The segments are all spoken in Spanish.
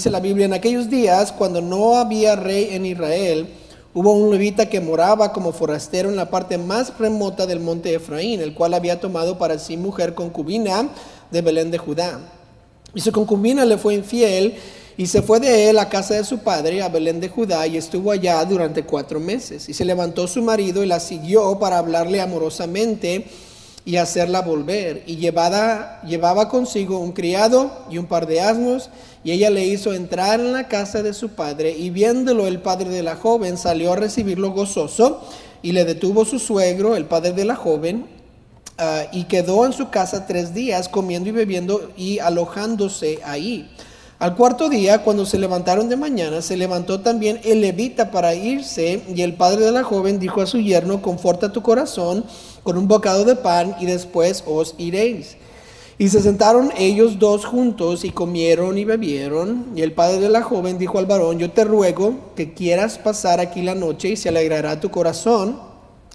Dice la Biblia, en aquellos días, cuando no había rey en Israel, hubo un levita que moraba como forastero en la parte más remota del monte Efraín, el cual había tomado para sí mujer concubina de Belén de Judá. Y su concubina le fue infiel y se fue de él a casa de su padre, a Belén de Judá, y estuvo allá durante cuatro meses. Y se levantó su marido y la siguió para hablarle amorosamente y hacerla volver. Y llevada, llevaba consigo un criado y un par de asnos, y ella le hizo entrar en la casa de su padre, y viéndolo el padre de la joven salió a recibirlo gozoso, y le detuvo su suegro, el padre de la joven, ah, y quedó en su casa tres días comiendo y bebiendo y alojándose ahí. Al cuarto día, cuando se levantaron de mañana, se levantó también el levita para irse, y el padre de la joven dijo a su yerno, conforta tu corazón con un bocado de pan, y después os iréis. Y se sentaron ellos dos juntos y comieron y bebieron. Y el padre de la joven dijo al varón, yo te ruego que quieras pasar aquí la noche y se alegrará tu corazón.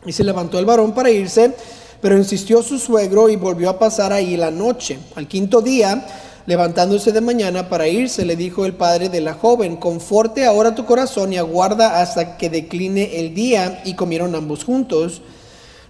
Y se levantó el varón para irse, pero insistió su suegro y volvió a pasar ahí la noche. Al quinto día, levantándose de mañana para irse, le dijo el padre de la joven, conforte ahora tu corazón y aguarda hasta que decline el día. Y comieron ambos juntos.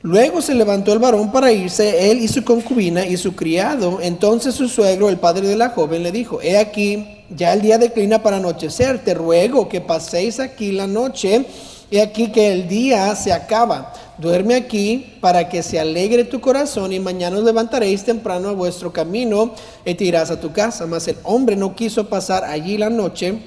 Luego se levantó el varón para irse, él y su concubina y su criado. Entonces su suegro, el padre de la joven, le dijo, he aquí, ya el día declina para anochecer, te ruego que paséis aquí la noche, he aquí que el día se acaba. Duerme aquí para que se alegre tu corazón y mañana os levantaréis temprano a vuestro camino y te irás a tu casa. Mas el hombre no quiso pasar allí la noche,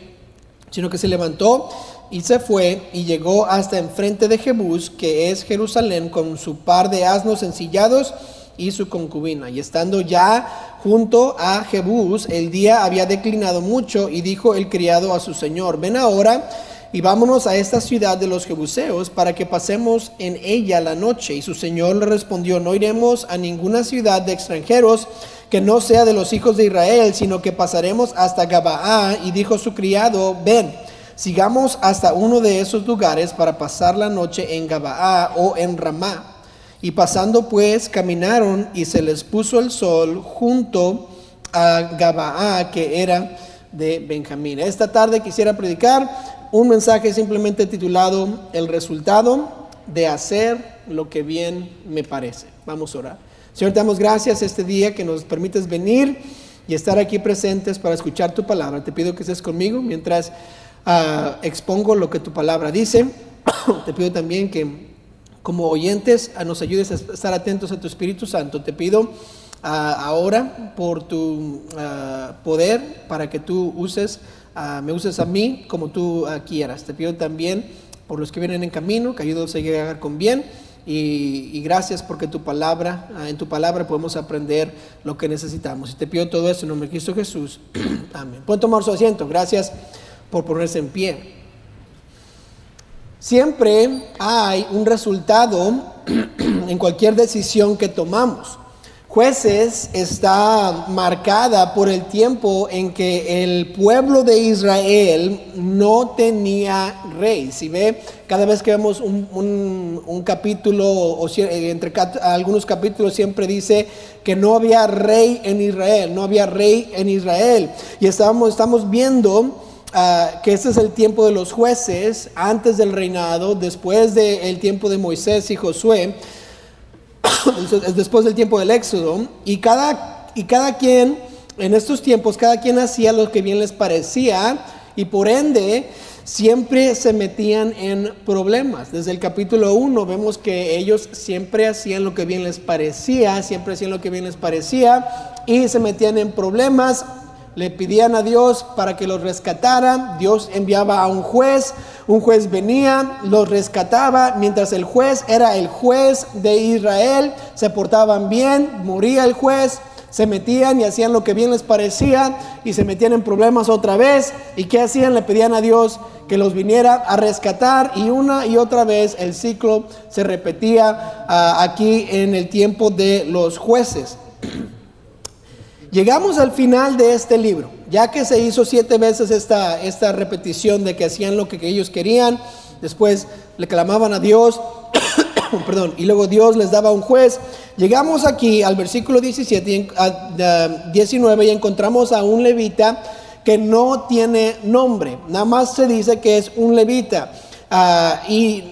sino que se levantó y se fue y llegó hasta enfrente de Jebús, que es Jerusalén, con su par de asnos ensillados y su concubina. Y estando ya junto a Jebús, el día había declinado mucho y dijo el criado a su señor, ven ahora y vámonos a esta ciudad de los Jebuseos para que pasemos en ella la noche. Y su señor le respondió, no iremos a ninguna ciudad de extranjeros que no sea de los hijos de Israel, sino que pasaremos hasta Gabaá. Y dijo su criado, ven sigamos hasta uno de esos lugares para pasar la noche en Gabaá o en Ramá. Y pasando pues caminaron y se les puso el sol junto a Gabaá, que era de Benjamín. Esta tarde quisiera predicar un mensaje simplemente titulado El resultado de hacer lo que bien me parece. Vamos a orar. Señor, te damos gracias este día que nos permites venir y estar aquí presentes para escuchar tu palabra. Te pido que estés conmigo mientras Ah, expongo lo que tu palabra dice. Te pido también que como oyentes ah, nos ayudes a estar atentos a tu Espíritu Santo. Te pido ah, ahora por tu poder para que tú uses, me uses a mí como tú quieras. Te pido también por los que vienen en camino, que ayudes a llegar con bien. Y, gracias porque tu palabra, en tu palabra podemos aprender lo que necesitamos. Y te pido todo eso en nombre de Cristo Jesús. Amén. Pueden tomar su asiento. Gracias por ponerse en pie. Siempre hay un resultado en cualquier decisión que tomamos. Jueces está marcada por el tiempo en que el pueblo de Israel no tenía rey. Si ve, cada vez que vemos un, capítulo, o entre algunos capítulos siempre dice que no había rey en Israel, no había rey en Israel. Y estamos, estamos viendo Ah, que este es el tiempo de los jueces, antes del reinado, después del tiempo de Moisés y Josué, después del tiempo del Éxodo, y cada, y cada quien, en estos tiempos, cada quien hacía lo que bien les parecía, y por ende, siempre se metían en problemas. Desde el capítulo 1 vemos que ellos siempre hacían lo que bien les parecía, siempre hacían lo que bien les parecía, y se metían en problemas le pedían a Dios para que los rescatara, Dios enviaba a un juez, un juez venía, los rescataba, mientras el juez era el juez de Israel, se portaban bien, moría el juez, se metían y hacían lo que bien les parecía y se metían en problemas otra vez. ¿Y qué hacían? Le pedían a Dios que los viniera a rescatar y una y otra vez el ciclo se repetía ah, aquí en el tiempo de los jueces. Llegamos al final de este libro, ya que se hizo siete veces esta, esta repetición de que hacían lo que ellos querían, después le clamaban a Dios, perdón, y luego Dios les daba un juez. Llegamos aquí al versículo 17, 19 y encontramos a un levita que no tiene nombre, nada más se dice que es un levita. Ah, y,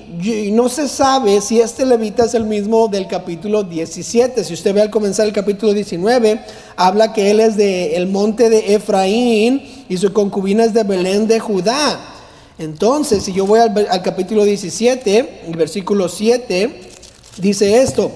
no se sabe si este levita es el mismo del capítulo 17. Si usted ve al comenzar el capítulo 19, habla que él es del el monte de Efraín y su concubina es de Belén de Judá. Entonces, si yo voy al, capítulo 17, el versículo 7, dice esto.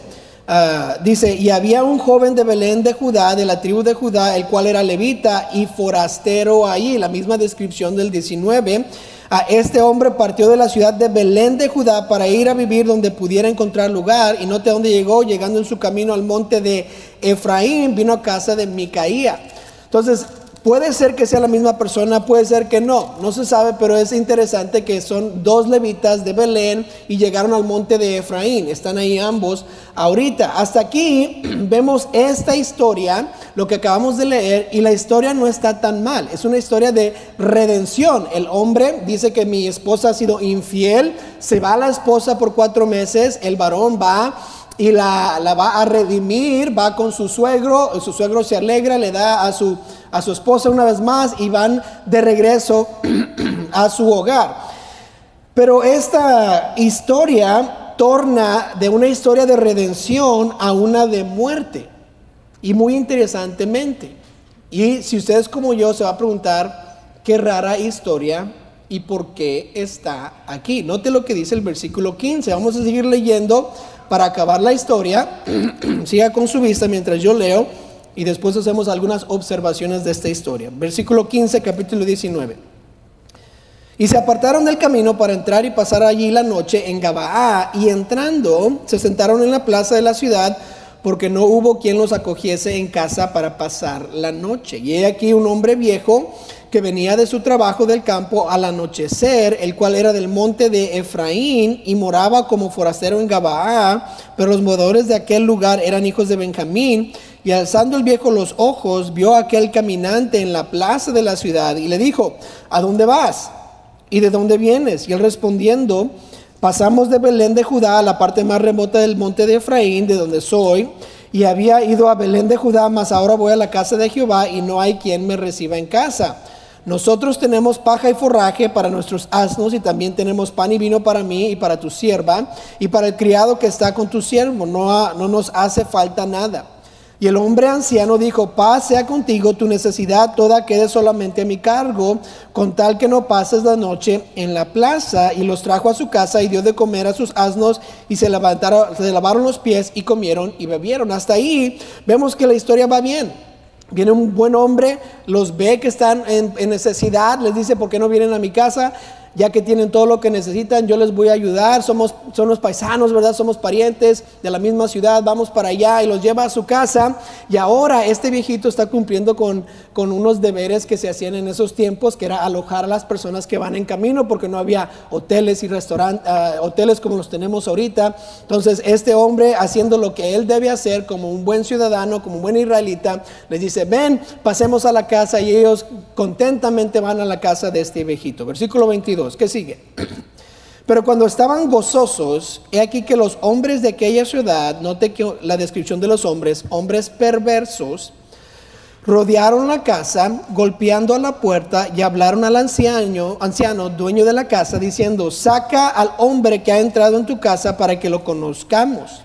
Ah, dice, y había un joven de Belén de Judá, de la tribu de Judá, el cual era levita y forastero ahí, la misma descripción del 19. A este hombre partió de la ciudad de Belén de Judá para ir a vivir donde pudiera encontrar lugar. Y note dónde llegó, llegando en su camino al monte de Efraín, vino a casa de Micaía. Entonces, Puede ser que sea la misma persona, puede ser que no, no se sabe, pero es interesante que son dos levitas de Belén y llegaron al monte de Efraín. Están ahí ambos ahorita. Hasta aquí vemos esta historia, lo que acabamos de leer, y la historia no está tan mal. Es una historia de redención. El hombre dice que mi esposa ha sido infiel, se va a la esposa por cuatro meses, el varón va y la, la va a redimir, va con su suegro, su suegro se alegra, le da a su a su esposa una vez más y van de regreso a su hogar. Pero esta historia torna de una historia de redención a una de muerte. Y muy interesantemente. Y si ustedes como yo se va a preguntar, qué rara historia y por qué está aquí. Note lo que dice el versículo 15. Vamos a seguir leyendo para acabar la historia. Siga con su vista mientras yo leo y después hacemos algunas observaciones de esta historia. Versículo 15, capítulo 19. Y se apartaron del camino para entrar y pasar allí la noche en Gabaá, y entrando se sentaron en la plaza de la ciudad, porque no hubo quien los acogiese en casa para pasar la noche. Y he aquí un hombre viejo que venía de su trabajo del campo al anochecer, el cual era del monte de Efraín y moraba como forastero en Gabaá, pero los moradores de aquel lugar eran hijos de Benjamín. Y alzando el viejo los ojos, vio a aquel caminante en la plaza de la ciudad y le dijo, ¿a dónde vas? ¿Y de dónde vienes? Y él respondiendo, pasamos de Belén de Judá a la parte más remota del monte de Efraín, de donde soy, y había ido a Belén de Judá, mas ahora voy a la casa de Jehová y no hay quien me reciba en casa. Nosotros tenemos paja y forraje para nuestros asnos y también tenemos pan y vino para mí y para tu sierva y para el criado que está con tu siervo. No, no nos hace falta nada. Y el hombre anciano dijo, paz sea contigo, tu necesidad toda quede solamente a mi cargo, con tal que no pases la noche en la plaza. Y los trajo a su casa y dio de comer a sus asnos y se, levantaron, se lavaron los pies y comieron y bebieron. Hasta ahí vemos que la historia va bien. Viene un buen hombre, los ve que están en, necesidad, les dice, ¿por qué no vienen a mi casa? Ya que tienen todo lo que necesitan, yo les voy a ayudar, somos, los paisanos, ¿verdad? Somos parientes de la misma ciudad, vamos para allá y los lleva a su casa. Y ahora este viejito está cumpliendo con, con unos deberes que se hacían en esos tiempos, que era alojar a las personas que van en camino, porque no había hoteles y restaurantes, ah, hoteles como los tenemos ahorita. Entonces este hombre haciendo lo que él debe hacer como un buen ciudadano, como un buen israelita, les dice, ven, pasemos a la casa y ellos contentamente van a la casa de este viejito. Versículo 22 que sigue? Pero cuando estaban gozosos, he aquí que los hombres de aquella ciudad, note que la descripción de los hombres, hombres perversos, rodearon la casa, golpeando a la puerta y hablaron al anciano, anciano, dueño de la casa, diciendo, saca al hombre que ha entrado en tu casa para que lo conozcamos.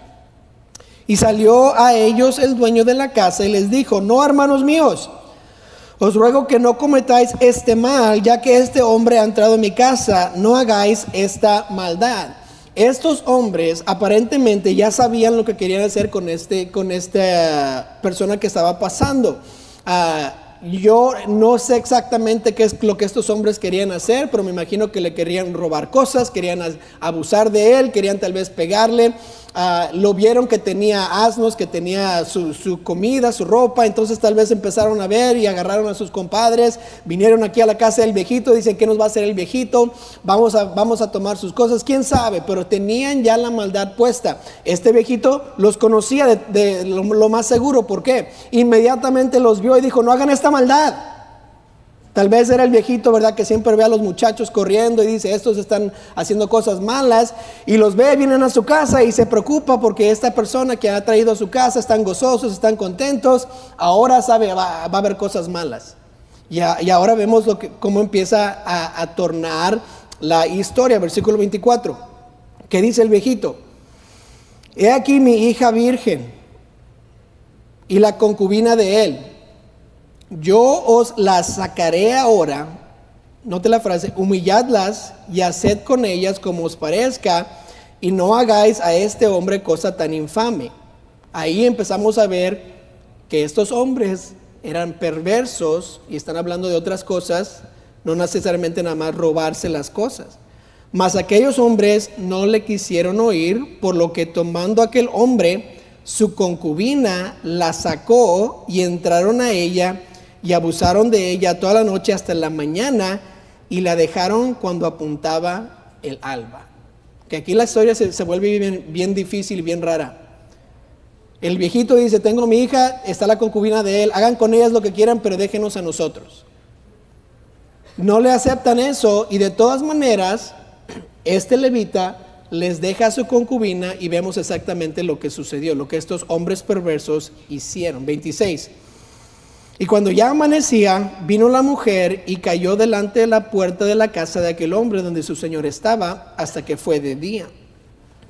Y salió a ellos el dueño de la casa y les dijo, no, hermanos míos, os ruego que no cometáis este mal, ya que este hombre ha entrado en mi casa, no hagáis esta maldad. Estos hombres aparentemente ya sabían lo que querían hacer con, este, con esta persona que estaba pasando. Ah, yo no sé exactamente qué es lo que estos hombres querían hacer, pero me imagino que le querían robar cosas, querían abusar de él, querían tal vez pegarle. Ah, lo vieron que tenía asnos, que tenía su, comida, su ropa, entonces tal vez empezaron a ver y agarraron a sus compadres, vinieron aquí a la casa del viejito, dicen, ¿qué nos va a hacer el viejito? Vamos a, vamos a tomar sus cosas, quién sabe, pero tenían ya la maldad puesta. Este viejito los conocía de, lo, lo más seguro, ¿por qué? Inmediatamente los vio y dijo, no hagan esta maldad. Tal vez era el viejito, ¿verdad? Que siempre ve a los muchachos corriendo y dice, estos están haciendo cosas malas. Y los ve, vienen a su casa y se preocupa porque esta persona que ha traído a su casa están gozosos, están contentos. Ahora sabe, va, a haber cosas malas. Y, ahora vemos lo que, cómo empieza a, a tornar la historia, versículo 24. ¿Qué dice el viejito? He aquí mi hija virgen y la concubina de él. Yo os las sacaré ahora, note la frase, humilladlas y haced con ellas como os parezca, y no hagáis a este hombre cosa tan infame. Ahí empezamos a ver que estos hombres eran perversos y están hablando de otras cosas, no necesariamente nada más robarse las cosas. Mas aquellos hombres no le quisieron oír, por lo que tomando aquel hombre, su concubina la sacó y entraron a ella y abusaron de ella toda la noche hasta la mañana y la dejaron cuando apuntaba el alba. Que aquí la historia se, vuelve bien, bien difícil y bien rara. El viejito dice, tengo mi hija, está la concubina de él, hagan con ellas lo que quieran, pero déjenos a nosotros. No le aceptan eso y de todas maneras este levita les deja a su concubina y vemos exactamente lo que sucedió, lo que estos hombres perversos hicieron. 26. Y cuando ya amanecía, vino la mujer y cayó delante de la puerta de la casa de aquel hombre donde su señor estaba hasta que fue de día.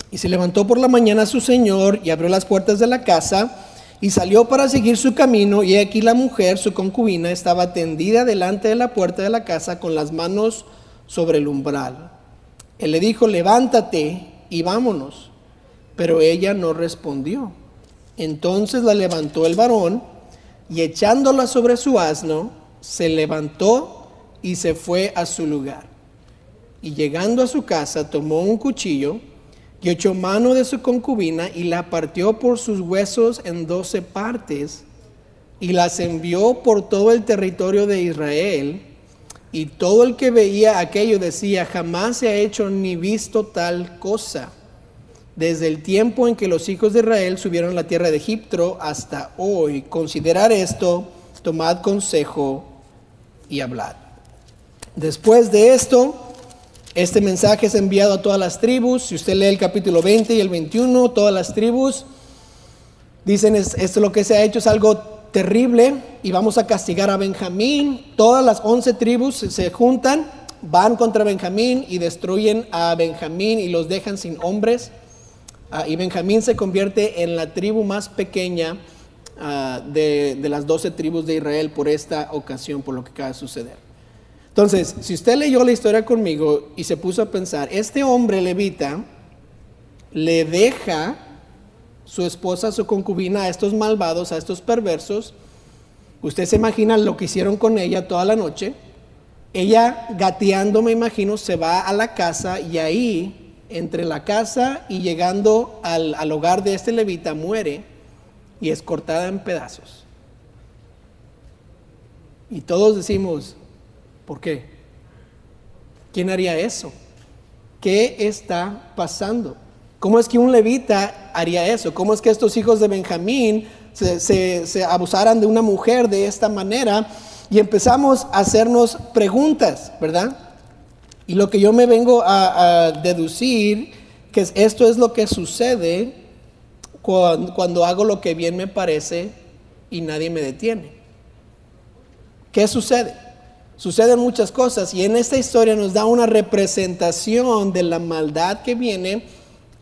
Y se levantó por la mañana su señor y abrió las puertas de la casa y salió para seguir su camino y aquí la mujer, su concubina, estaba tendida delante de la puerta de la casa con las manos sobre el umbral. Él le dijo, levántate y vámonos. Pero ella no respondió. Entonces la levantó el varón y echándola sobre su asno, se levantó y se fue a su lugar. Y llegando a su casa, tomó un cuchillo y echó mano de su concubina y la partió por sus huesos en doce partes y las envió por todo el territorio de Israel y todo el que veía aquello decía, jamás se ha hecho ni visto tal cosa. Desde el tiempo en que los hijos de Israel subieron a la tierra de Egipto hasta hoy. Considerar esto, tomad consejo y hablad. Después de esto, este mensaje es enviado a todas las tribus. Si usted lee el capítulo 20 y el 21, todas las tribus dicen, esto lo que se ha hecho es algo terrible y vamos a castigar a Benjamín. Todas las once tribus se juntan, van contra Benjamín y destruyen a Benjamín y los dejan sin hombres. Ah, y Benjamín se convierte en la tribu más pequeña ah, de, de las doce tribus de Israel por esta ocasión, por lo que acaba de suceder. Entonces, si usted leyó la historia conmigo y se puso a pensar, este hombre levita le deja su esposa, su concubina, a estos malvados, a estos perversos. Usted se imagina lo que hicieron con ella toda la noche. Ella gateando, me imagino, se va a la casa y ahí, entre la casa y llegando al, al hogar de este levita, muere y es cortada en pedazos. Y todos decimos, ¿por qué? ¿Quién haría eso? ¿Qué está pasando? ¿Cómo es que un levita haría eso? ¿Cómo es que estos hijos de Benjamín se, abusaran de una mujer de esta manera? Y empezamos a hacernos preguntas, ¿verdad? Y lo que yo me vengo a, deducir, que esto es lo que sucede cuando, cuando hago lo que bien me parece y nadie me detiene. ¿Qué sucede? Suceden muchas cosas y en esta historia nos da una representación de la maldad que viene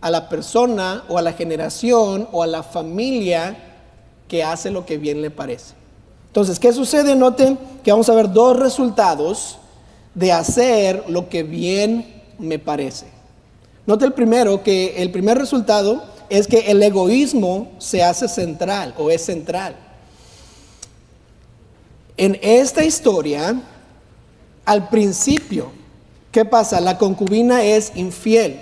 a la persona o a la generación o a la familia que hace lo que bien le parece. Entonces, ¿qué sucede? Noten que vamos a ver dos resultados de hacer lo que bien me parece. Note el primero, que el primer resultado es que el egoísmo se hace central o es central. En esta historia, al principio, ¿qué pasa? La concubina es infiel.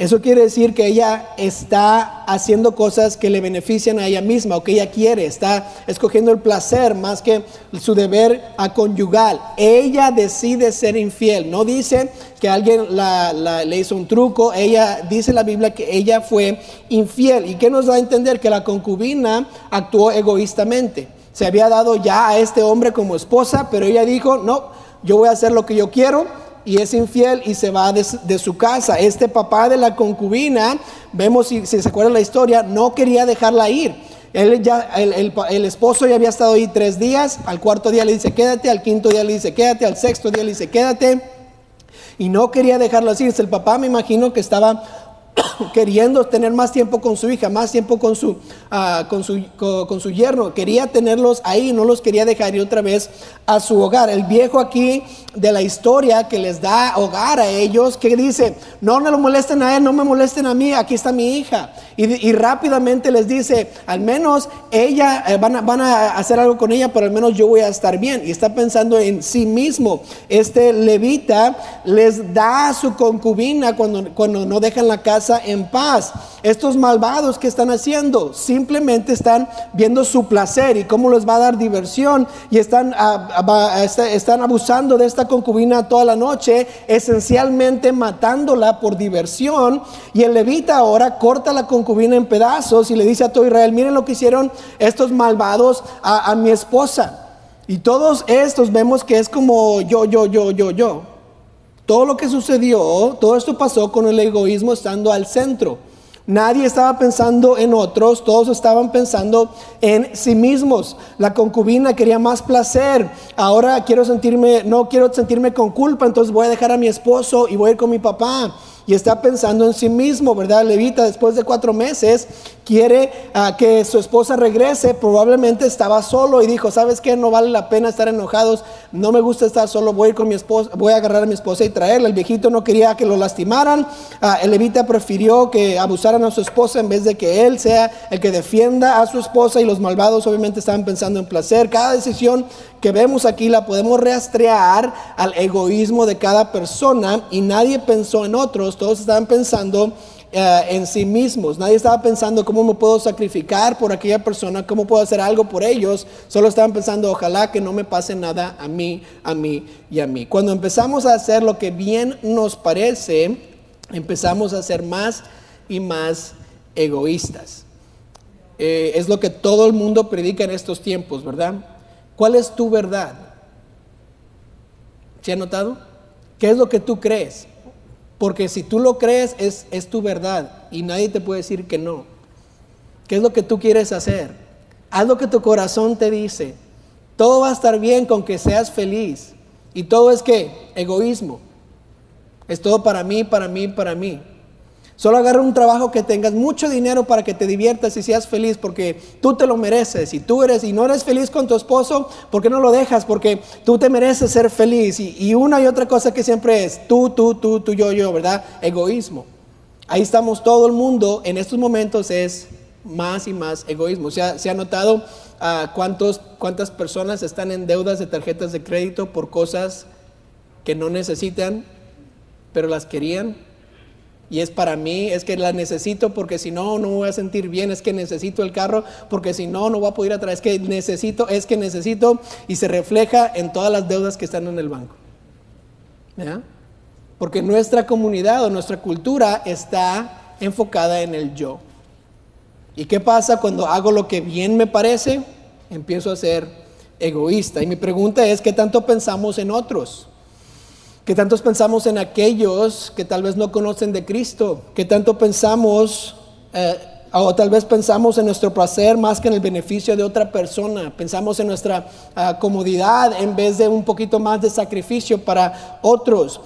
Eso quiere decir que ella está haciendo cosas que le benefician a ella misma o que ella quiere, está escogiendo el placer más que su deber a conyugal. Ella decide ser infiel, no dice que alguien le hizo un truco, ella dice la Biblia que ella fue infiel. ¿Y qué nos da a entender? Que la concubina actuó egoístamente. Se había dado ya a este hombre como esposa, pero ella dijo, no, yo voy a hacer lo que yo quiero y es infiel y se va de, su casa. Este papá de la concubina, vemos si, se acuerda la historia, no quería dejarla ir. Él ya, el, el, esposo ya había estado ahí tres días, al cuarto día le dice quédate, al quinto día le dice quédate, al sexto día le dice quédate. Y no quería dejarlo así. El papá me imagino que estaba queriendo tener más tiempo con su hija, más tiempo con su, uh, con, su, con, su yerno. Quería tenerlos ahí, no los quería dejar ir otra vez a su hogar. El viejo aquí de la historia que les da hogar a ellos, que dice, no me lo molesten a él, no me molesten a mí, aquí está mi hija. Y, y rápidamente les dice, al menos ella, eh, van, a, van a hacer algo con ella, pero al menos yo voy a estar bien. Y está pensando en sí mismo. Este levita les da a su concubina cuando, cuando no dejan la casa en paz. Estos malvados que están haciendo simplemente están viendo su placer y cómo les va a dar diversión y están, están abusando de esta concubina toda la noche, esencialmente matándola por diversión. Y el levita ahora corta la concubina en pedazos y le dice a todo Israel, miren lo que hicieron estos malvados a, a mi esposa. Y todos estos vemos que es como yo, yo, yo, yo, yo. Todo lo que sucedió, todo esto pasó con el egoísmo estando al centro. Nadie estaba pensando en otros, todos estaban pensando en sí mismos. La concubina quería más placer. Ahora quiero sentirme, no quiero sentirme con culpa, entonces voy a dejar a mi esposo y voy a ir con mi papá y está pensando en sí mismo, ¿verdad? Levita después de cuatro meses quiere uh, que su esposa regrese, probablemente estaba solo y dijo, ¿sabes qué? No vale la pena estar enojados, no me gusta estar solo, voy a ir con mi esposa, voy a agarrar a mi esposa y traerla. El viejito no quería que lo lastimaran, uh, el levita prefirió que abusaran a su esposa en vez de que él sea el que defienda a su esposa y los malvados obviamente estaban pensando en placer. Cada decisión que vemos aquí la podemos rastrear al egoísmo de cada persona y nadie pensó en otros, todos estaban pensando en sí mismos, nadie estaba pensando cómo me puedo sacrificar por aquella persona, cómo puedo hacer algo por ellos, solo estaban pensando ojalá que no me pase nada a mí, a mí y a mí. Cuando empezamos a hacer lo que bien nos parece, empezamos a ser más y más egoístas. Eh, es lo que todo el mundo predica en estos tiempos, ¿verdad? ¿Cuál es tu verdad? ¿Se ha notado? ¿Qué es lo que tú crees? Porque si tú lo crees es, es tu verdad y nadie te puede decir que no. ¿Qué es lo que tú quieres hacer? Haz lo que tu corazón te dice. Todo va a estar bien con que seas feliz. Y todo es que egoísmo. Es todo para mí, para mí, para mí. Solo agarra un trabajo que tengas mucho dinero para que te diviertas y seas feliz porque tú te lo mereces. Y tú eres y no eres feliz con tu esposo, ¿por qué no lo dejas? Porque tú te mereces ser feliz. Y, una y otra cosa que siempre es tú, tú, tú, tú, yo, yo, ¿verdad? Egoísmo. Ahí estamos todo el mundo. En estos momentos es más y más egoísmo. ¿Se ha, se ha notado uh, cuántos, cuántas personas están en deudas de tarjetas de crédito por cosas que no necesitan, pero las querían? Y es para mí, es que la necesito porque si no, no me voy a sentir bien, es que necesito el carro porque si no, no voy a poder ir atrás, es que necesito, es que necesito y se refleja en todas las deudas que están en el banco. ¿Ya? Porque nuestra comunidad o nuestra cultura está enfocada en el yo. ¿Y qué pasa cuando hago lo que bien me parece? Empiezo a ser egoísta. Y mi pregunta es, ¿qué tanto pensamos en otros? Que tantos pensamos en aquellos que tal vez no conocen de Cristo, que tanto pensamos, eh, o tal vez pensamos en nuestro placer más que en el beneficio de otra persona, pensamos en nuestra uh, comodidad en vez de un poquito más de sacrificio para otros.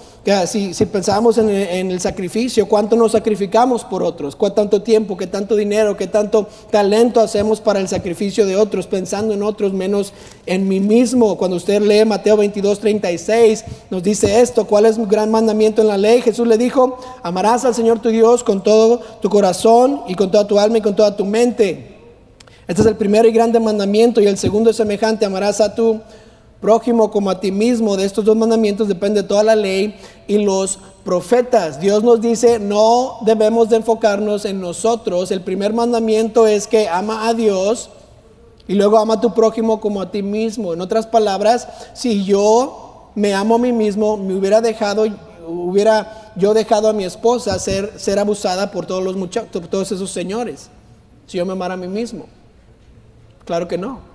Si, si pensamos en, el sacrificio, ¿cuánto nos sacrificamos por otros? ¿Cuánto tiempo, qué tanto dinero, qué tanto talento hacemos para el sacrificio de otros, pensando en otros menos en mí mismo? Cuando usted lee Mateo 22, 36, nos dice esto, ¿cuál es un gran mandamiento en la ley? Jesús le dijo, amarás al Señor tu Dios con todo tu corazón y con toda tu alma y con toda tu mente. Este es el primer y grande mandamiento y el segundo es semejante, amarás a tu prójimo como a ti mismo. De estos dos mandamientos depende toda la ley y los profetas. Dios nos dice, no debemos de enfocarnos en nosotros. El primer mandamiento es que ama a Dios y luego ama a tu prójimo como a ti mismo. En otras palabras, si yo me amo a mí mismo, me hubiera dejado, hubiera yo dejado a mi esposa ser, ser abusada por todos los muchachos, todos esos señores. Si yo me amara a mí mismo. Claro que no.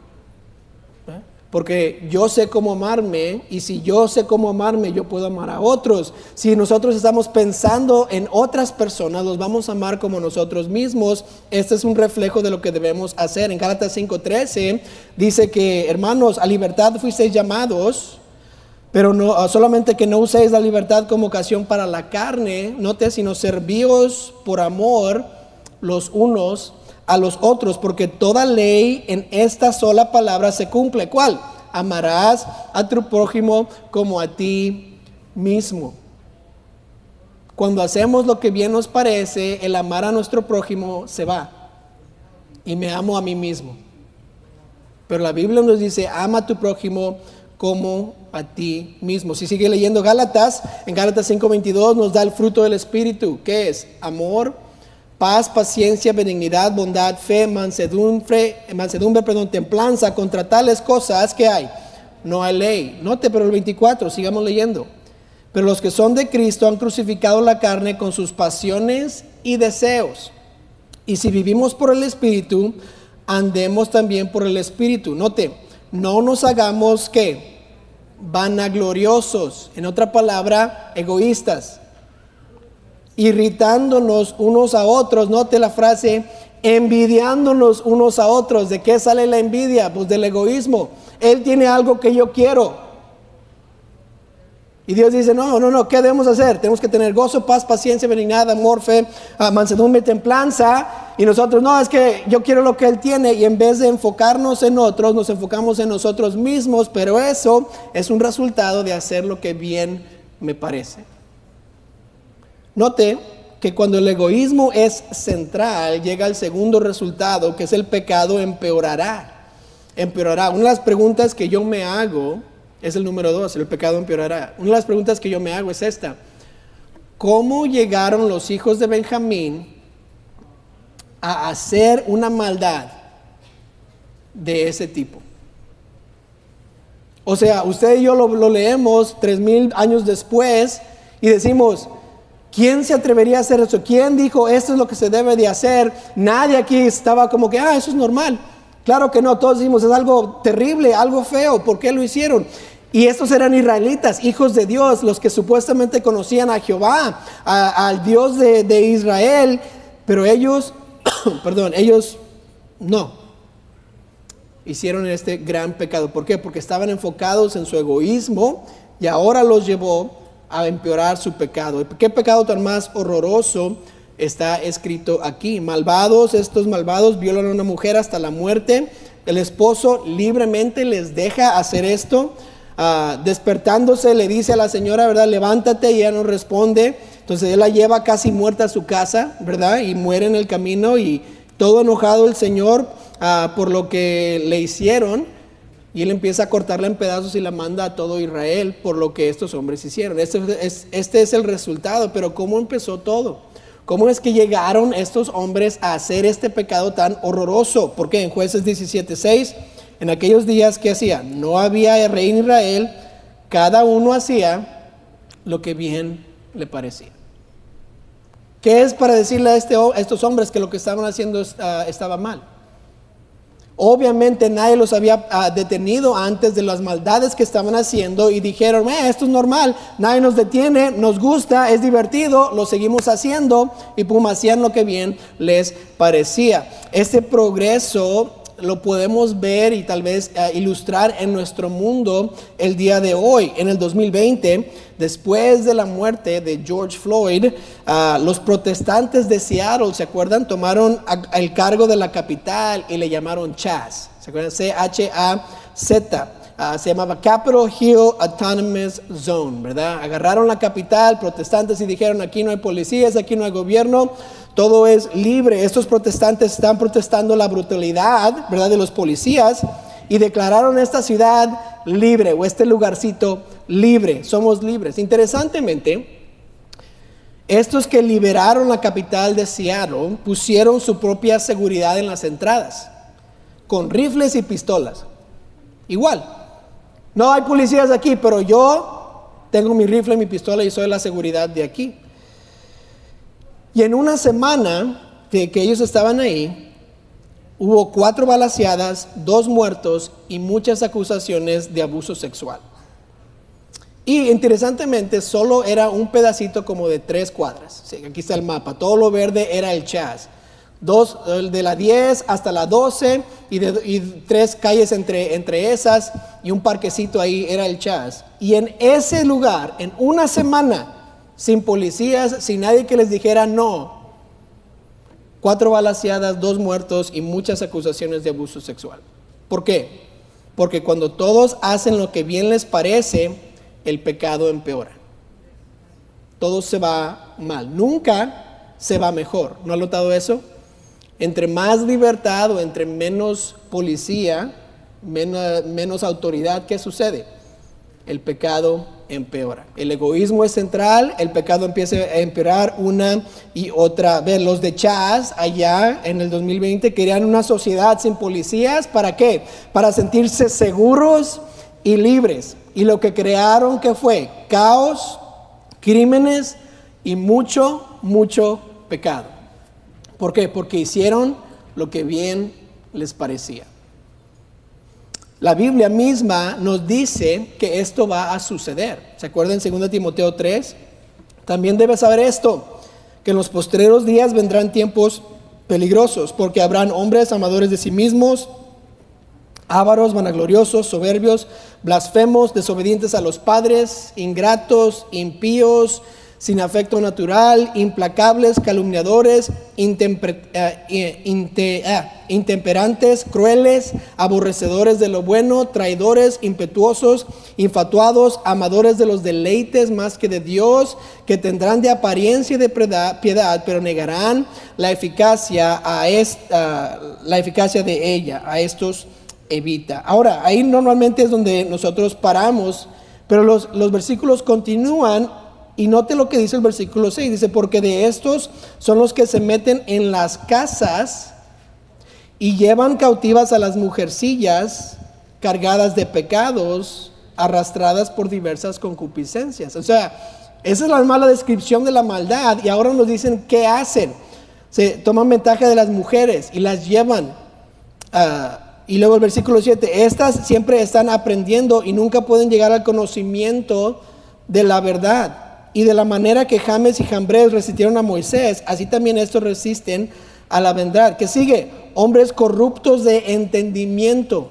Porque yo sé cómo amarme y si yo sé cómo amarme, yo puedo amar a otros. Si nosotros estamos pensando en otras personas, los vamos a amar como nosotros mismos. Este es un reflejo de lo que debemos hacer. En Gálatas 5:13 dice que, hermanos, a libertad fuisteis llamados, pero no ah, solamente que no uséis la libertad como ocasión para la carne, note, sino servíos por amor los unos a los otros, porque toda ley en esta sola palabra se cumple. ¿Cuál? Amarás a tu prójimo como a ti mismo. Cuando hacemos lo que bien nos parece, el amar a nuestro prójimo se va. Y me amo a mí mismo. Pero la Biblia nos dice, ama a tu prójimo como a ti mismo. Si sigue leyendo Gálatas, en Gálatas 5:22 nos da el fruto del Espíritu, que es amor, paz, paciencia, benignidad, bondad, fe, mansedumbre, mansedumbre, perdón, templanza, contra tales cosas que hay. No hay ley. Note, pero el 24, sigamos leyendo. Pero los que son de Cristo han crucificado la carne con sus pasiones y deseos. Y si vivimos por el Espíritu, andemos también por el Espíritu. Note, no nos hagamos que vanagloriosos, en otra palabra, egoístas irritándonos unos a otros. Note la frase, envidiándonos unos a otros. ¿De qué sale la envidia? Pues del egoísmo. Él tiene algo que yo quiero. Y Dios dice, no, no, no, ¿qué debemos hacer? Tenemos que tener gozo, paz, paciencia, benignidad, amor, fe, ah, mansedumbre, templanza. Y nosotros, no, es que yo quiero lo que Él tiene. Y en vez de enfocarnos en otros, nos enfocamos en nosotros mismos. Pero eso es un resultado de hacer lo que bien me parece. Note que cuando el egoísmo es central, llega el segundo resultado, que es el pecado empeorará. Empeorará. Una de las preguntas que yo me hago es el número dos, el pecado empeorará. Una de las preguntas que yo me hago es esta. ¿Cómo llegaron los hijos de Benjamín a hacer una maldad de ese tipo? O sea, usted y yo lo, lo leemos tres mil años después y decimos, ¿Quién se atrevería a hacer eso? ¿Quién dijo esto es lo que se debe de hacer? Nadie aquí estaba como que, ah, eso es normal. Claro que no, todos decimos, es algo terrible, algo feo, ¿por qué lo hicieron? Y estos eran israelitas, hijos de Dios, los que supuestamente conocían a Jehová, al Dios de, de Israel, pero ellos, perdón, ellos no hicieron este gran pecado. ¿Por qué? Porque estaban enfocados en su egoísmo y ahora los llevó a empeorar su pecado. ¿Qué pecado tan más horroroso está escrito aquí? Malvados, estos malvados violan a una mujer hasta la muerte. El esposo libremente les deja hacer esto. Ah, despertándose le dice a la señora, ¿verdad? Levántate y ella no responde. Entonces él la lleva casi muerta a su casa, ¿verdad? Y muere en el camino y todo enojado el Señor ah, por lo que le hicieron. Y él empieza a cortarla en pedazos y la manda a todo Israel por lo que estos hombres hicieron. Este es, este es el resultado, pero ¿cómo empezó todo? ¿Cómo es que llegaron estos hombres a hacer este pecado tan horroroso? Porque en jueces 17.6, en aquellos días, ¿qué hacían? No había rey en Israel, cada uno hacía lo que bien le parecía. ¿Qué es para decirle a, este, estos hombres que lo que estaban haciendo ah, estaba mal? Obviamente nadie los había ah, detenido antes de las maldades que estaban haciendo y dijeron, eh, esto es normal, nadie nos detiene, nos gusta, es divertido, lo seguimos haciendo y pum, hacían lo que bien les parecía. Este progreso lo podemos ver y tal vez eh, ilustrar en nuestro mundo el día de hoy. En el 2020, después de la muerte de George Floyd, ah, los protestantes de Seattle, ¿se acuerdan? Tomaron el cargo de la capital y le llamaron Chaz. ¿Se acuerdan? C-H-A-Z. Ah, se llamaba Capitol Hill Autonomous Zone, ¿verdad? Agarraron la capital, protestantes, y dijeron, aquí no hay policías, aquí no hay gobierno, todo es libre. Estos protestantes están protestando la brutalidad, ¿verdad?, de los policías y declararon esta ciudad libre o este lugarcito libre. Somos libres. Interesantemente, estos que liberaron la capital de Seattle pusieron su propia seguridad en las entradas, con rifles y pistolas. Igual, no hay policías aquí, pero yo tengo mi rifle y mi pistola y soy la seguridad de aquí. Y en una semana de que ellos estaban ahí, hubo cuatro balaseadas, dos muertos y muchas acusaciones de abuso sexual. Y interesantemente, solo era un pedacito como de tres cuadras. aquí está el mapa. Todo lo verde era el Chaz. Dos, de la 10 hasta la 12 y, de, tres calles entre, entre esas y un parquecito ahí era el Chaz. Y en ese lugar, en una semana, sin policías, sin nadie que les dijera no, cuatro balaseadas, dos muertos y muchas acusaciones de abuso sexual. ¿Por qué? Porque cuando todos hacen lo que bien les parece, el pecado empeora. Todo se va mal. Nunca se va mejor. ¿No ha notado eso? Entre más libertad o entre menos policía, menos, menos autoridad, ¿qué sucede? El pecado empeora. El egoísmo es central, el pecado empieza a empeorar una y otra vez. Los de Chas allá en el 2020 querían una sociedad sin policías, ¿para qué? Para sentirse seguros y libres. Y lo que crearon que fue caos, crímenes y mucho, mucho pecado. ¿Por qué? Porque hicieron lo que bien les parecía. La Biblia misma nos dice que esto va a suceder. ¿Se acuerdan en 2 Timoteo 3? También debes saber esto, que en los postreros días vendrán tiempos peligrosos, porque habrán hombres amadores de sí mismos, ávaros, vanagloriosos, soberbios, blasfemos, desobedientes a los padres, ingratos, impíos, sin afecto natural, implacables, calumniadores, eh, eh, intemperantes, crueles, aborrecedores de lo bueno, traidores, impetuosos, infatuados, amadores de los deleites más que de Dios, que tendrán de apariencia de piedad, pero negarán la eficacia, a esta, la eficacia de ella. A estos evita. Ahora, ahí normalmente es donde nosotros paramos, pero los, los versículos continúan y note lo que dice el versículo 6, dice, porque de estos son los que se meten en las casas y llevan cautivas a las mujercillas cargadas de pecados, arrastradas por diversas concupiscencias. O sea, esa es la mala descripción de la maldad y ahora nos dicen qué hacen. Se toman ventaja de las mujeres y las llevan a... y luego el versículo 7, estas siempre están aprendiendo y nunca pueden llegar al conocimiento de la verdad. Y de la manera que James y Jambres resistieron a Moisés, así también estos resisten a la verdad. Que sigue, hombres corruptos de entendimiento,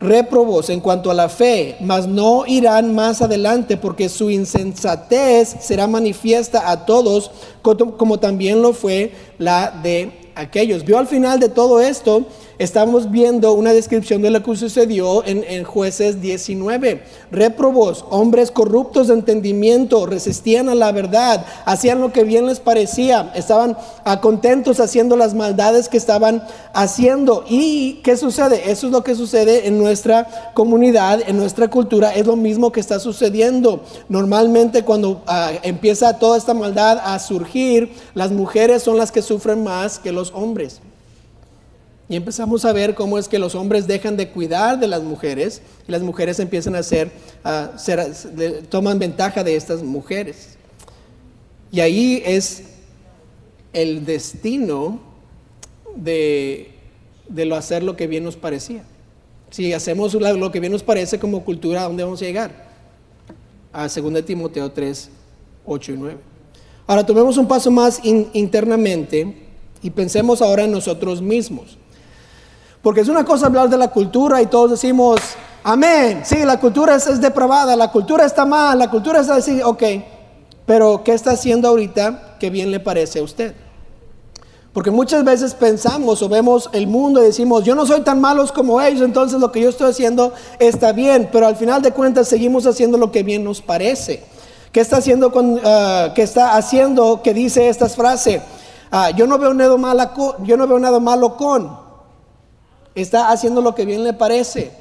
réprobos en cuanto a la fe, mas no irán más adelante porque su insensatez será manifiesta a todos, como también lo fue la de aquellos. Vio al final de todo esto estamos viendo una descripción de lo que sucedió en, jueces 19. Reprobos, hombres corruptos de entendimiento, resistían a la verdad, hacían lo que bien les parecía, estaban contentos haciendo las maldades que estaban haciendo. ¿Y qué sucede? Eso es lo que sucede en nuestra comunidad, en nuestra cultura, es lo mismo que está sucediendo. Normalmente cuando ah, empieza toda esta maldad a surgir, las mujeres son las que sufren más que los hombres. Y empezamos a ver cómo es que los hombres dejan de cuidar de las mujeres y las mujeres empiezan a ser, toman ventaja de estas mujeres. Y ahí es el destino de, de lo hacer lo que bien nos parecía. Si hacemos lo que bien nos parece como cultura, ¿a dónde vamos a llegar? A 2 Timoteo 3, 8 y 9. Ahora tomemos un paso más internamente y pensemos ahora en nosotros mismos. Porque es una cosa hablar de la cultura y todos decimos, amén, sí, la cultura es, depravada, la cultura está mal, la cultura está así, ok, pero ¿qué está haciendo ahorita que bien le parece a usted? Porque muchas veces pensamos o vemos el mundo y decimos, yo no soy tan malos como ellos, entonces lo que yo estoy haciendo está bien, pero al final de cuentas seguimos haciendo lo que bien nos parece. ¿Qué está haciendo, con, ah, está haciendo que dice estas frases? Ah, yo, no veo nada malo, yo no veo nada malo con está haciendo lo que bien le parece.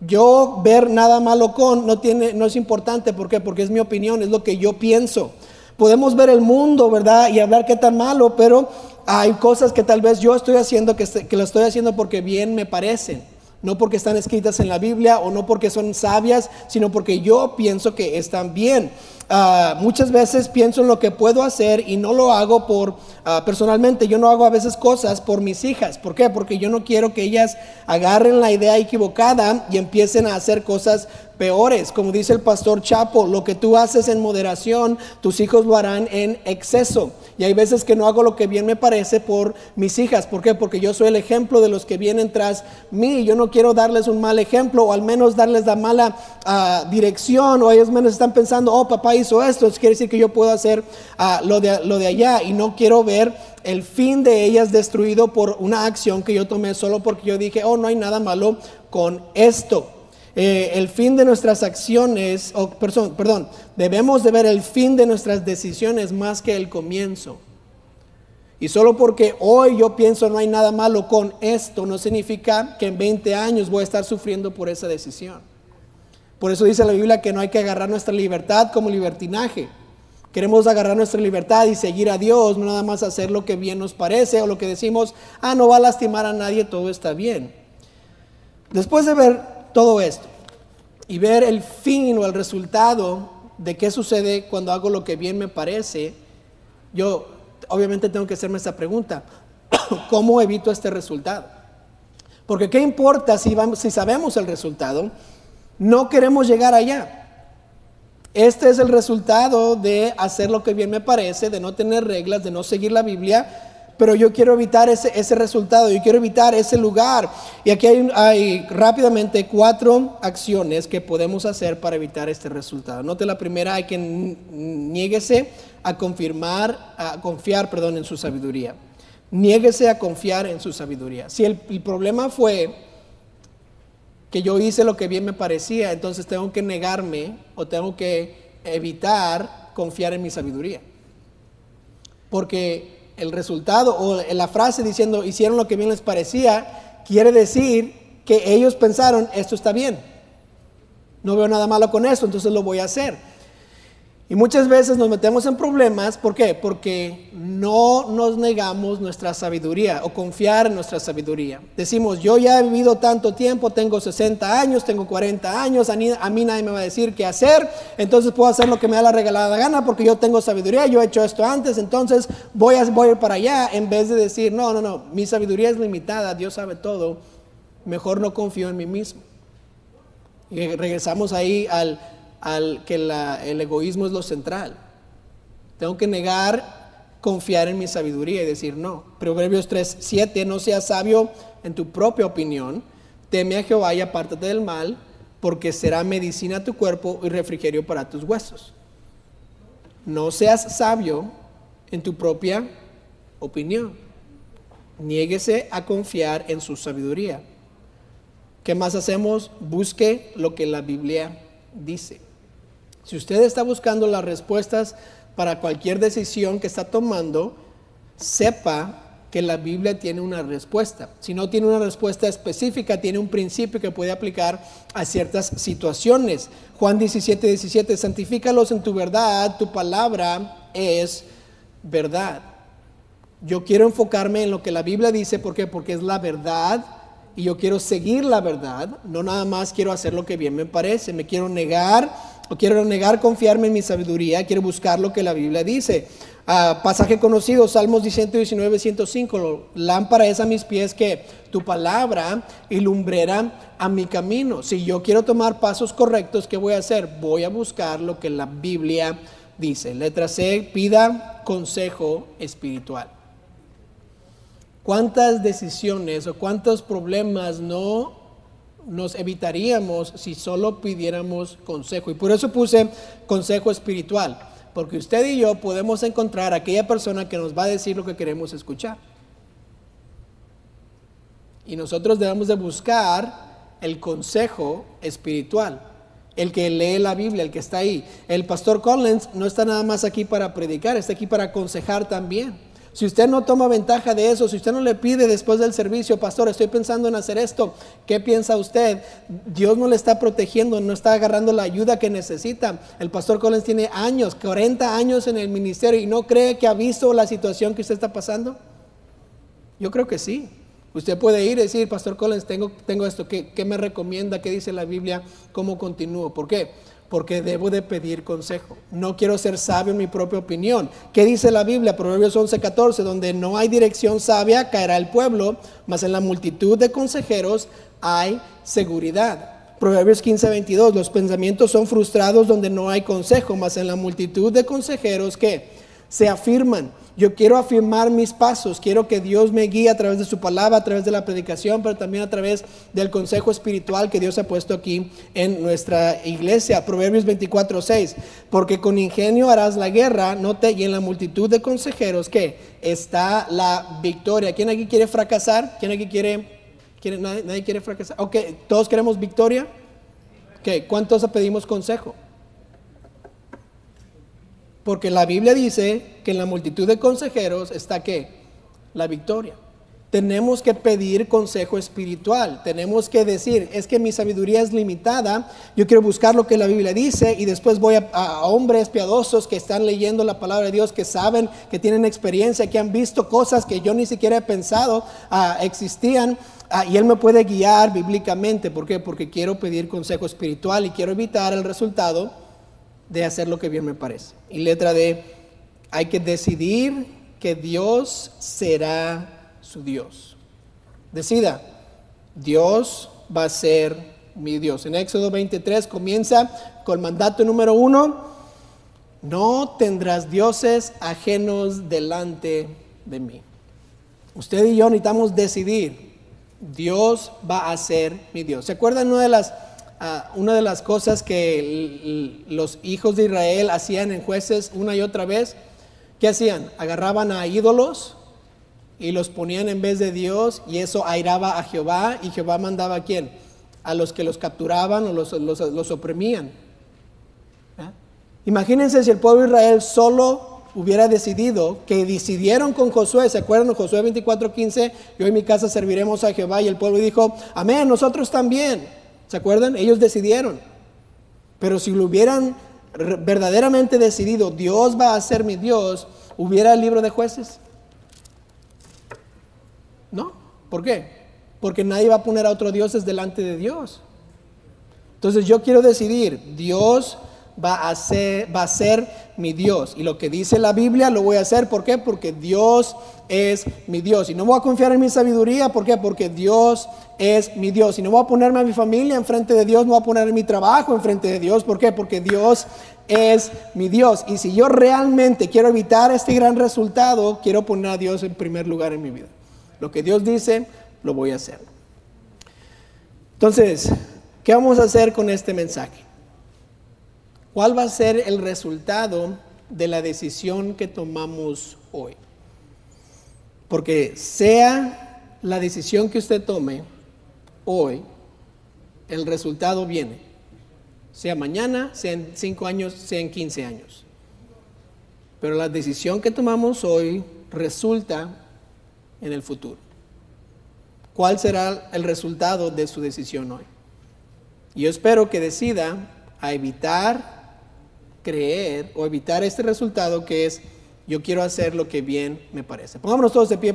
Yo ver nada malo con no tiene no es importante, ¿por qué? Porque es mi opinión, es lo que yo pienso. Podemos ver el mundo, ¿verdad? Y hablar qué tan malo, pero hay cosas que tal vez yo estoy haciendo que, que lo estoy haciendo porque bien me parecen. No porque están escritas en la Biblia o no porque son sabias, sino porque yo pienso que están bien. Ah, muchas veces pienso en lo que puedo hacer y no lo hago por, ah, personalmente, yo no hago a veces cosas por mis hijas. ¿Por qué? Porque yo no quiero que ellas agarren la idea equivocada y empiecen a hacer cosas peores. Como dice el pastor Chapo, lo que tú haces en moderación, tus hijos lo harán en exceso. Y hay veces que no hago lo que bien me parece por mis hijas. ¿Por qué? Porque yo soy el ejemplo de los que vienen tras mí. Yo no quiero darles un mal ejemplo o al menos darles la mala ah, dirección. O ellos menos están pensando, oh, papá hizo esto. Eso quiere decir que yo puedo hacer ah, lo, de, lo de allá. Y no quiero ver el fin de ellas destruido por una acción que yo tomé solo porque yo dije, oh, no hay nada malo con esto. Eh, el fin de nuestras acciones, o perdón, perdón, debemos de ver el fin de nuestras decisiones más que el comienzo. Y solo porque hoy yo pienso no hay nada malo con esto, no significa que en 20 años voy a estar sufriendo por esa decisión. Por eso dice la Biblia que no hay que agarrar nuestra libertad como libertinaje. Queremos agarrar nuestra libertad y seguir a Dios, no nada más hacer lo que bien nos parece o lo que decimos, ah, no va a lastimar a nadie, todo está bien. Después de ver todo esto y ver el fin o el resultado de qué sucede cuando hago lo que bien me parece, yo obviamente tengo que hacerme esta pregunta, ¿cómo evito este resultado? Porque ¿qué importa si, si sabemos el resultado? No queremos llegar allá. Este es el resultado de hacer lo que bien me parece, de no tener reglas, de no seguir la Biblia pero yo quiero evitar ese, ese resultado, yo quiero evitar ese lugar. Y aquí hay, hay, rápidamente cuatro acciones que podemos hacer para evitar este resultado. Note la primera, hay que niéguese a confirmar, a confiar, perdón, en su sabiduría. Niéguese a confiar en su sabiduría. Si el, el problema fue que yo hice lo que bien me parecía, entonces tengo que negarme o tengo que evitar confiar en mi sabiduría. Porque el resultado o la frase diciendo hicieron lo que bien les parecía, quiere decir que ellos pensaron, esto está bien. No veo nada malo con eso, entonces lo voy a hacer. Y muchas veces nos metemos en problemas, ¿por qué? Porque no nos negamos nuestra sabiduría o confiar en nuestra sabiduría. Decimos, yo ya he vivido tanto tiempo, tengo 60 años, tengo 40 años, a mí, a mí nadie me va a decir qué hacer, entonces puedo hacer lo que me da la regalada gana porque yo tengo sabiduría, yo he hecho esto antes, entonces voy a, voy a ir para allá en vez de decir, no, no, no, mi sabiduría es limitada, Dios sabe todo, mejor no confío en mí mismo. Y regresamos ahí al al que el egoísmo es lo central. Tengo que negar confiar en mi sabiduría y decir no. Proverbios 3, 7, no seas sabio en tu propia opinión, teme a Jehová y apártate del mal, porque será medicina a tu cuerpo y refrigerio para tus huesos. No seas sabio en tu propia opinión. Niéguese a confiar en su sabiduría. ¿Qué más hacemos? Busque lo que la Biblia dice. Si usted está buscando las respuestas para cualquier decisión que está tomando, sepa que la Biblia tiene una respuesta. Si no tiene una respuesta específica, tiene un principio que puede aplicar a ciertas situaciones. Juan 17, 17, santifícalos en tu verdad, tu palabra es verdad. Yo quiero enfocarme en lo que la Biblia dice, ¿por qué? Porque es la verdad y yo quiero seguir la verdad, no nada más quiero hacer lo que bien me parece, me quiero negar o quiero negar confiarme en mi sabiduría, quiero buscar lo que la Biblia dice. Ah, pasaje conocido, Salmos 119, 105, lámpara es a mis pies que tu palabra y lumbrera a mi camino. Si yo quiero tomar pasos correctos, ¿qué voy a hacer? Voy a buscar lo que la Biblia dice. Letra C, pida consejo espiritual. ¿Cuántas decisiones o cuántos problemas no nos evitaríamos si solo pidiéramos consejo. Y por eso puse consejo espiritual, porque usted y yo podemos encontrar aquella persona que nos va a decir lo que queremos escuchar. Y nosotros debemos de buscar el consejo espiritual, el que lee la Biblia, el que está ahí. El pastor Collins no está nada más aquí para predicar, está aquí para aconsejar también. Si usted no toma ventaja de eso, si usted no le pide después del servicio, pastor, estoy pensando en hacer esto, ¿qué piensa usted? Dios no le está protegiendo, no está agarrando la ayuda que necesita. El pastor Collins tiene años, 40 años en el ministerio y no cree que ha visto la situación que usted está pasando. Yo creo que sí. Usted puede ir y decir, Pastor Collins, tengo, tengo esto, ¿qué, ¿qué me recomienda? ¿Qué dice la Biblia? ¿Cómo continúo? ¿Por qué? Porque debo de pedir consejo. No quiero ser sabio en mi propia opinión. ¿Qué dice la Biblia? Proverbios 11:14, donde no hay dirección sabia, caerá el pueblo, mas en la multitud de consejeros hay seguridad. Proverbios 15:22, los pensamientos son frustrados donde no hay consejo, mas en la multitud de consejeros que se afirman. Yo quiero afirmar mis pasos, quiero que Dios me guíe a través de su palabra, a través de la predicación, pero también a través del consejo espiritual que Dios ha puesto aquí en nuestra iglesia. Proverbios 24, 6. Porque con ingenio harás la guerra, note, y en la multitud de consejeros que está la victoria. ¿Quién aquí quiere fracasar? ¿Quién aquí quiere, quiere nadie, nadie, quiere fracasar? Ok, ¿todos queremos victoria? Ok, ¿cuántos pedimos consejo? Porque la Biblia dice que en la multitud de consejeros está qué? La victoria. Tenemos que pedir consejo espiritual. Tenemos que decir, es que mi sabiduría es limitada. Yo quiero buscar lo que la Biblia dice y después voy a, hombres piadosos que están leyendo la palabra de Dios, que saben, que tienen experiencia, que han visto cosas que yo ni siquiera he pensado ah, existían. Ah, y Él me puede guiar bíblicamente. ¿Por qué? Porque quiero pedir consejo espiritual y quiero evitar el resultado de hacer lo que bien me parece. Y letra D, hay que decidir que Dios será su Dios. Decida, Dios va a ser mi Dios. En Éxodo 23 comienza con el mandato número uno, no tendrás dioses ajenos delante de mí. Usted y yo necesitamos decidir, Dios va a ser mi Dios. ¿Se acuerdan una de las una de las cosas que los hijos de Israel hacían en jueces una y otra vez, ¿qué hacían? Agarraban a ídolos y los ponían en vez de Dios y eso airaba a Jehová y Jehová mandaba a quién? A los que los capturaban o los, los, oprimían. ¿Ah? Imagínense si el pueblo de Israel solo hubiera decidido, que decidieron con Josué, ¿se acuerdan? Josué 24:15, yo en mi casa serviremos a Jehová y el pueblo dijo, amén, nosotros también. ¿Se acuerdan? Ellos decidieron. Pero si lo hubieran verdaderamente decidido, Dios va a ser mi Dios, hubiera el libro de jueces. ¿No? ¿Por qué? Porque nadie va a poner a otros dioses delante de Dios. Entonces yo quiero decidir, Dios va a ser, va a ser mi Dios. Y lo que dice la Biblia lo voy a hacer. ¿Por qué? Porque Dios es mi Dios. Y no voy a confiar en mi sabiduría. ¿Por qué? Porque Dios es mi Dios. Y no voy a ponerme a mi familia enfrente de Dios. No voy a poner mi trabajo enfrente de Dios. ¿Por qué? Porque Dios es mi Dios. Y si yo realmente quiero evitar este gran resultado, quiero poner a Dios en primer lugar en mi vida. Lo que Dios dice, lo voy a hacer. Entonces, ¿qué vamos a hacer con este mensaje? ¿Cuál va a ser el resultado de la decisión que tomamos hoy? Porque sea la decisión que usted tome hoy, el resultado viene. Sea mañana, sea en 5 años, sea en 15 años. Pero la decisión que tomamos hoy resulta en el futuro. ¿Cuál será el resultado de su decisión hoy? yo espero que decida a evitar creer o evitar este resultado que es yo quiero hacer lo que bien me parece. Pongámonos todos de pie.